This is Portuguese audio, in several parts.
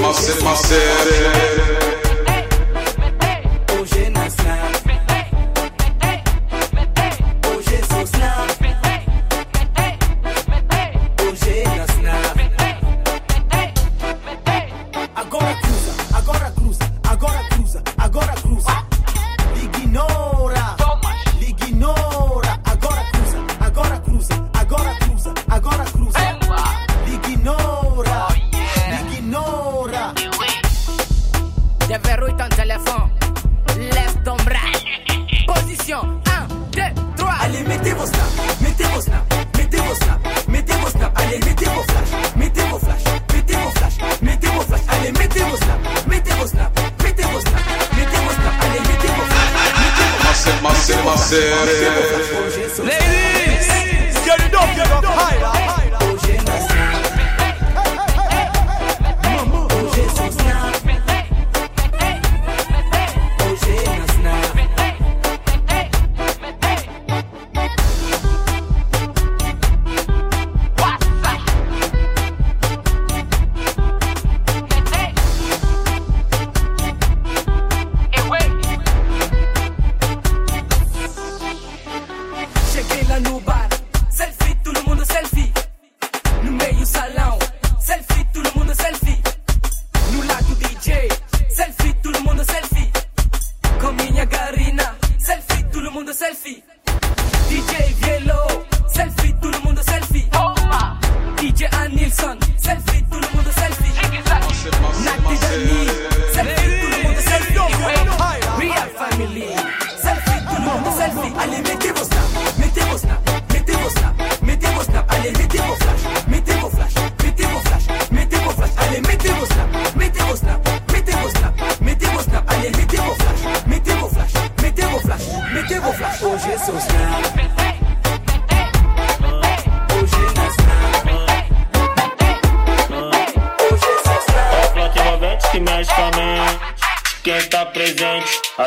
massive, massive, massive. City selfie. DJ Vielo.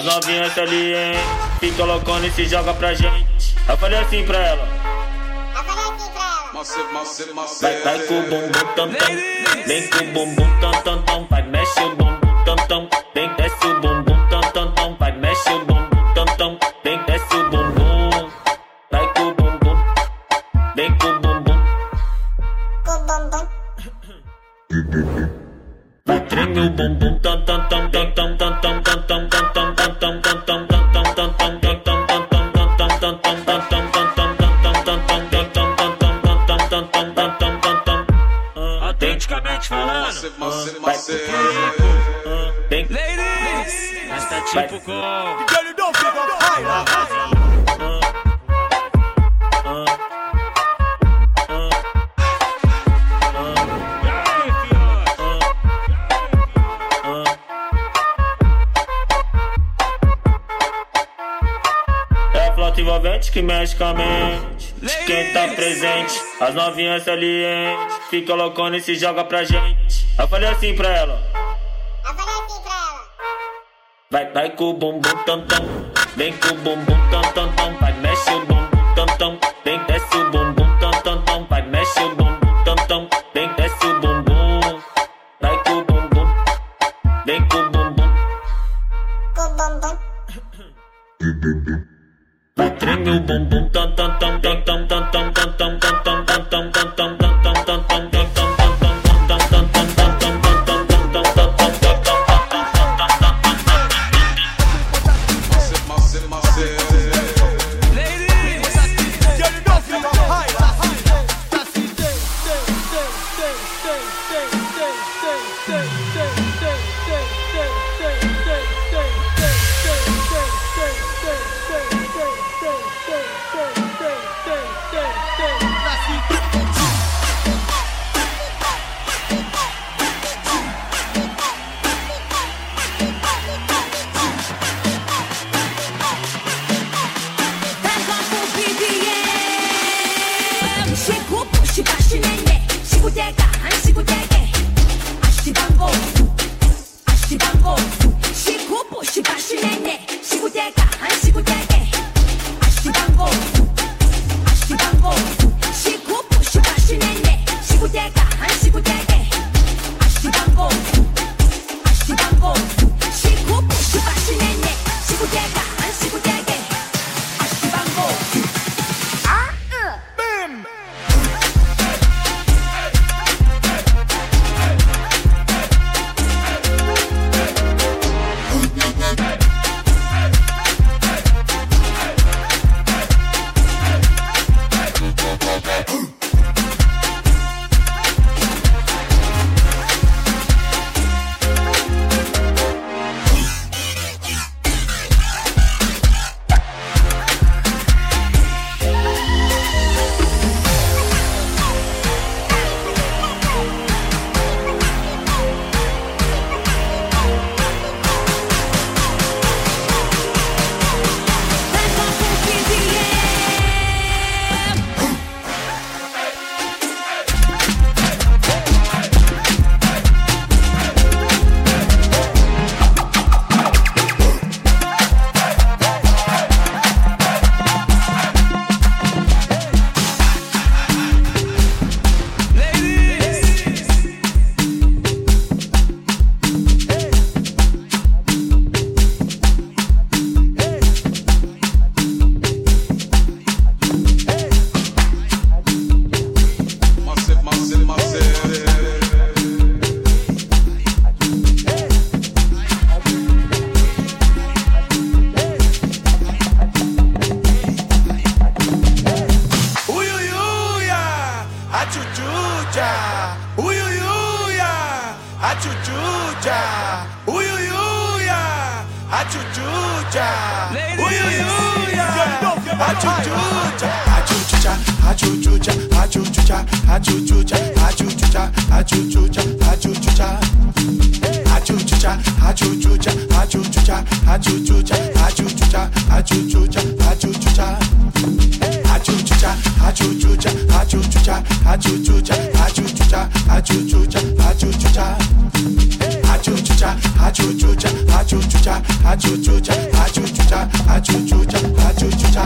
As novinhas ali, hein? Fica loucona e se joga pra gente. Eu falei assim pra ela. Assim pra ela. Vai, vai com o bumbum tam tam. Vem com o bumbum tam tam tam. Vai, mexe o bumbum tam tam. Vem, desce o bumbum. Tipo com. É flota envolvente que mexe com a mente. Quem tá presente, as novinhas salientes. Se colocando e se joga pra gente. Eu falei assim pra ela. Vai, vai com o bumbum tam tam, vem com o bumbum tam tam tam, vai mexe o bumbum tam tam. achuchucha, achuchucha, achuchucha. Achuchucha, achuchucha, achuchucha, achuchucha, achuchucha, achuchucha, achuchucha. Achuchucha, achuchucha, achuchucha, achuchucha, achuchucha, achuchucha, achuchucha. Achuchucha, achuchucha, achuchucha, achuchucha, achuchucha, achuchucha, achuchucha.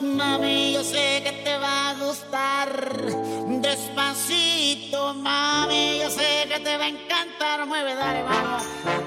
Mami, yo sé que te va a gustar. Despacito, mami, yo sé que te va a encantar. Mueve, dale, vamos.